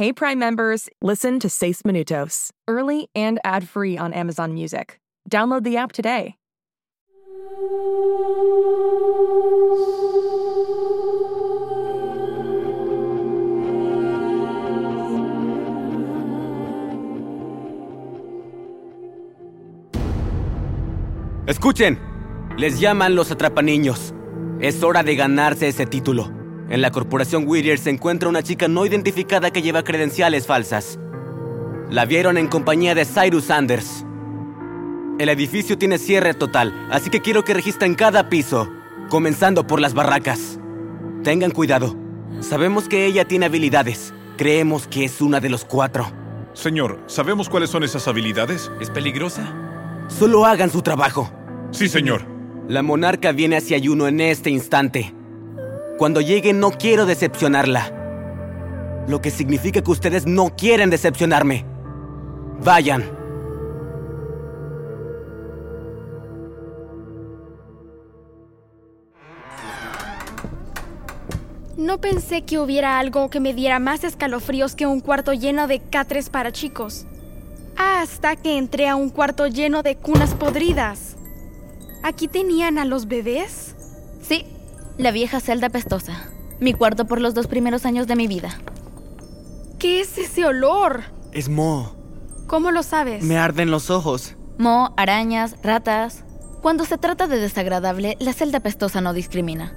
Hey Prime members, listen to Seis Minutos, early and ad-free on Amazon Music. Download the app today. Escuchen, les llaman los atrapaniños. Es hora de ganarse ese título. En la corporación Whittier se encuentra una chica no identificada que lleva credenciales falsas. La vieron en compañía de Cyrus Sanders. El edificio tiene cierre total, así que quiero que registren cada piso, comenzando por las barracas. Tengan cuidado. Sabemos que ella tiene habilidades. Creemos que es una de los cuatro. Señor, ¿sabemos cuáles son esas habilidades? ¿Es peligrosa? Solo hagan su trabajo. Sí, señor. La monarca viene hacia Yuno en este instante. Cuando llegue no quiero decepcionarla. Lo que significa que ustedes no quieren decepcionarme. Vayan. No pensé que hubiera algo que me diera más escalofríos que un cuarto lleno de catres para chicos. Hasta que entré a un cuarto lleno de cunas podridas. ¿Aquí tenían a los bebés? Sí, la vieja celda pestosa. Mi cuarto por los dos primeros años de mi vida. ¿Qué es ese olor? Es Mo. ¿Cómo lo sabes? Me arden los ojos. Mo, arañas, ratas. Cuando se trata de desagradable, la celda pestosa no discrimina.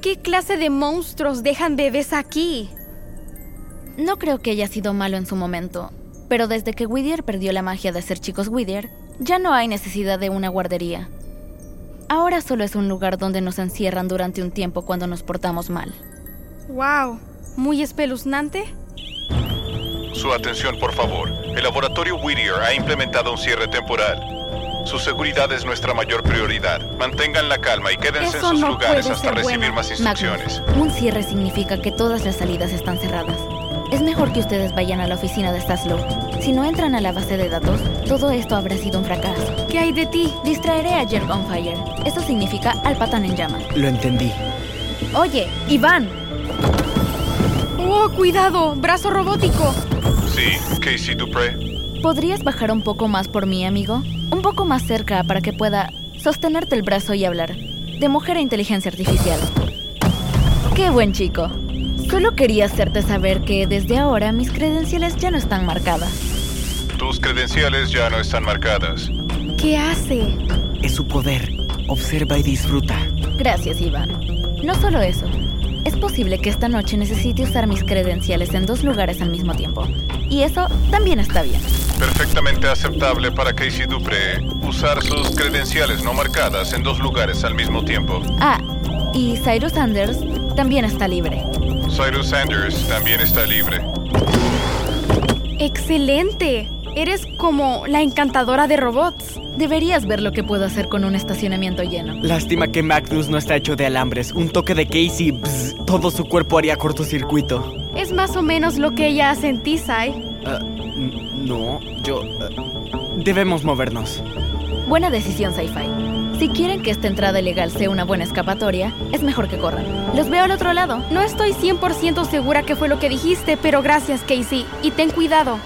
¿Qué clase de monstruos dejan bebés aquí? No creo que haya sido malo en su momento, pero desde que Whittier perdió la magia de ser chicos Whittier, ya no hay necesidad de una guardería. Ahora solo es un lugar donde nos encierran durante un tiempo cuando nos portamos mal. ¡Wow! ¿Muy espeluznante? Su atención, por favor. El laboratorio Whittier ha implementado un cierre temporal. Su seguridad es nuestra mayor prioridad. Mantengan la calma y quédense Eso en sus no lugares hasta recibir bueno. más instrucciones. Magnus, un cierre significa que todas las salidas están cerradas. Es mejor que ustedes vayan a la oficina de Staslow. Si no entran a la base de datos, todo esto habrá sido un fracaso. ¿Qué hay de ti? Distraeré a Jerk on Fire. Eso significa al patán en llamas. Lo entendí. Oye, Iván, ¡Oh, cuidado! ¡Brazo robótico! Sí, Casey Dupré. ¿podrías bajar un poco más por mí, amigo? Un poco más cerca para que pueda sostenerte el brazo y hablar. De mujer a inteligencia artificial. ¡Qué buen chico! Solo quería hacerte saber que desde ahora mis credenciales ya no están marcadas. Tus credenciales ya no están marcadas. ¿Qué hace? Es su poder. Observa y disfruta. Gracias, Iván. No solo eso. Es posible que esta noche necesite usar mis credenciales en dos lugares al mismo tiempo. Y eso también está bien. Perfectamente aceptable para Casey Dupré usar sus credenciales no marcadas en dos lugares al mismo tiempo. Ah, y Cyrus Sanders también está libre. Cyrus Sanders también está libre. ¡Excelente! Eres como la encantadora de robots. Deberías ver lo que puedo hacer con un estacionamiento lleno. Lástima que Magnus no está hecho de alambres. Un toque de Casey, bzz, todo su cuerpo haría cortocircuito. Es más o menos lo que ella hace en ti, Sai. Ah, no, yo... ah, debemos movernos. Buena decisión, Sci-Fi. Si quieren que esta entrada ilegal sea una buena escapatoria, es mejor que corran. Los veo al otro lado. No estoy 100% segura que fue lo que dijiste, pero gracias, Casey. Y ten cuidado.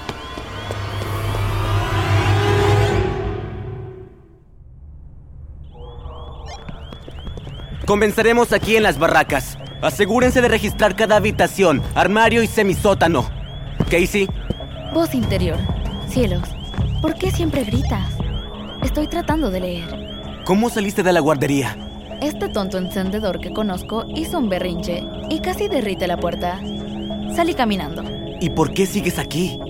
Comenzaremos aquí en las barracas. Asegúrense de registrar cada habitación, armario y semisótano. Casey, Voz interior. Cielos, ¿por qué siempre gritas? Estoy tratando de leer. ¿Cómo saliste de la guardería? Este tonto encendedor que conozco hizo un berrinche y casi derrite la puerta. Salí caminando. ¿Y por qué sigues aquí?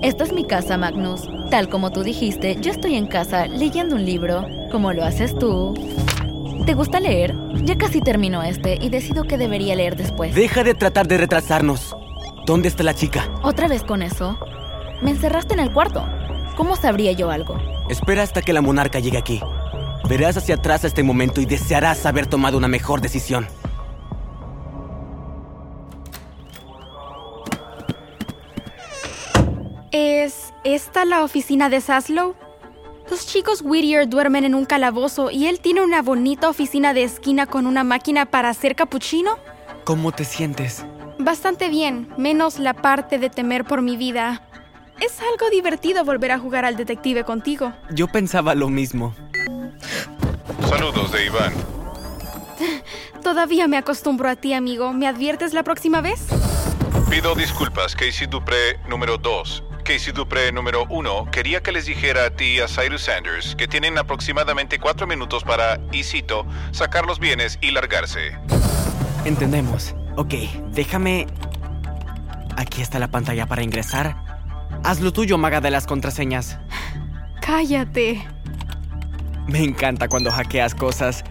Esta es mi casa, Magnus. Tal como tú dijiste, yo estoy en casa leyendo un libro, como lo haces tú. ¿Te gusta leer? Ya casi termino este y decido que debería leer después. Deja de tratar de retrasarnos. ¿Dónde está la chica? ¿Otra vez con eso? Me encerraste en el cuarto. ¿Cómo sabría yo algo? Espera hasta que la monarca llegue aquí. Verás hacia atrás a este momento y desearás haber tomado una mejor decisión. ¿Es esta la oficina de Saslow? Los chicos Whittier duermen en un calabozo y él tiene una bonita oficina de esquina con una máquina para hacer capuchino. ¿Cómo te sientes? Bastante bien, menos la parte de temer por mi vida. Es algo divertido volver a jugar al detective contigo. Yo pensaba lo mismo. Saludos de Iván. Todavía me acostumbro a ti, amigo. ¿Me adviertes la próxima vez? Pido disculpas, Casey Dupré número 2. Casey Dupré número 1 quería que les dijera a ti y a Cyrus Sanders que tienen aproximadamente cuatro minutos para, y cito, sacar los bienes y largarse. Entendemos. Ok, déjame... Aquí está la pantalla para ingresar. Haz lo tuyo, maga de las contraseñas. Cállate. Me encanta cuando hackeas cosas.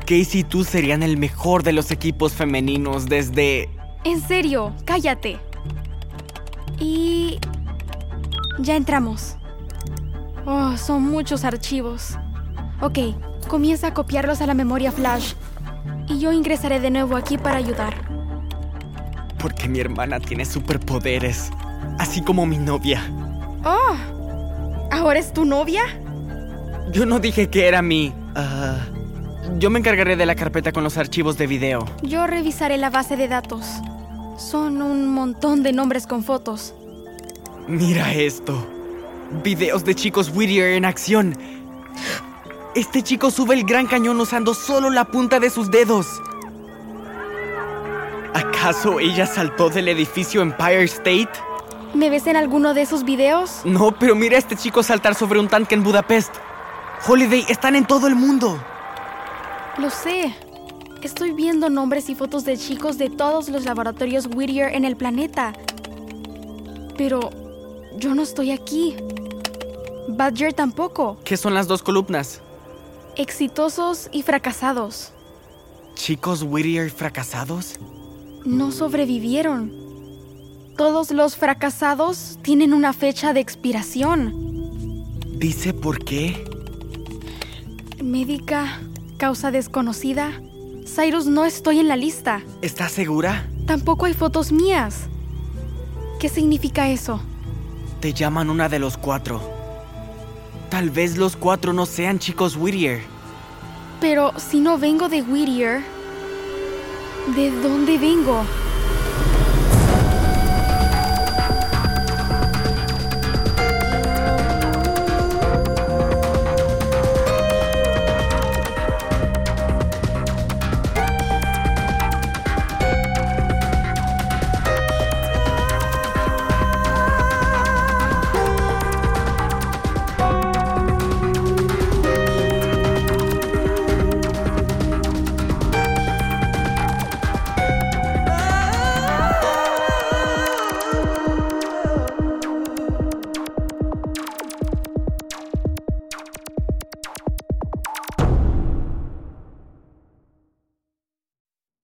Casey y tú serían el mejor de los equipos femeninos desde... En serio, cállate. Y... Ya entramos. Oh, son muchos archivos. Ok, comienza a copiarlos a la memoria flash. Y yo ingresaré de nuevo aquí para ayudar. Porque mi hermana tiene superpoderes. Así como mi novia. Oh, ¿ahora es tu novia? Yo no dije que era mi... ah, yo me encargaré de la carpeta con los archivos de video. Yo revisaré la base de datos. Son un montón de nombres con fotos. Mira esto. Videos de chicos Whittier en acción. Este chico sube el gran cañón usando solo la punta de sus dedos. ¿Acaso ella saltó del edificio Empire State? ¿Me ves en alguno de esos videos? No, pero mira a este chico saltar sobre un tanque en Budapest. Holiday están en todo el mundo. Lo sé. Estoy viendo nombres y fotos de chicos de todos los laboratorios Whittier en el planeta. Pero yo no estoy aquí. Badger tampoco. ¿Qué son las dos columnas? Exitosos y fracasados. ¿Chicos Whittier fracasados? No sobrevivieron. Todos los fracasados tienen una fecha de expiración. ¿Dice por qué? Médica, causa desconocida. Cyrus, no estoy en la lista. ¿Estás segura? Tampoco hay fotos mías. ¿Qué significa eso? Te llaman una de los cuatro. Tal vez los cuatro no sean chicos Whittier. Pero si no vengo de Whittier, ¿de dónde vengo?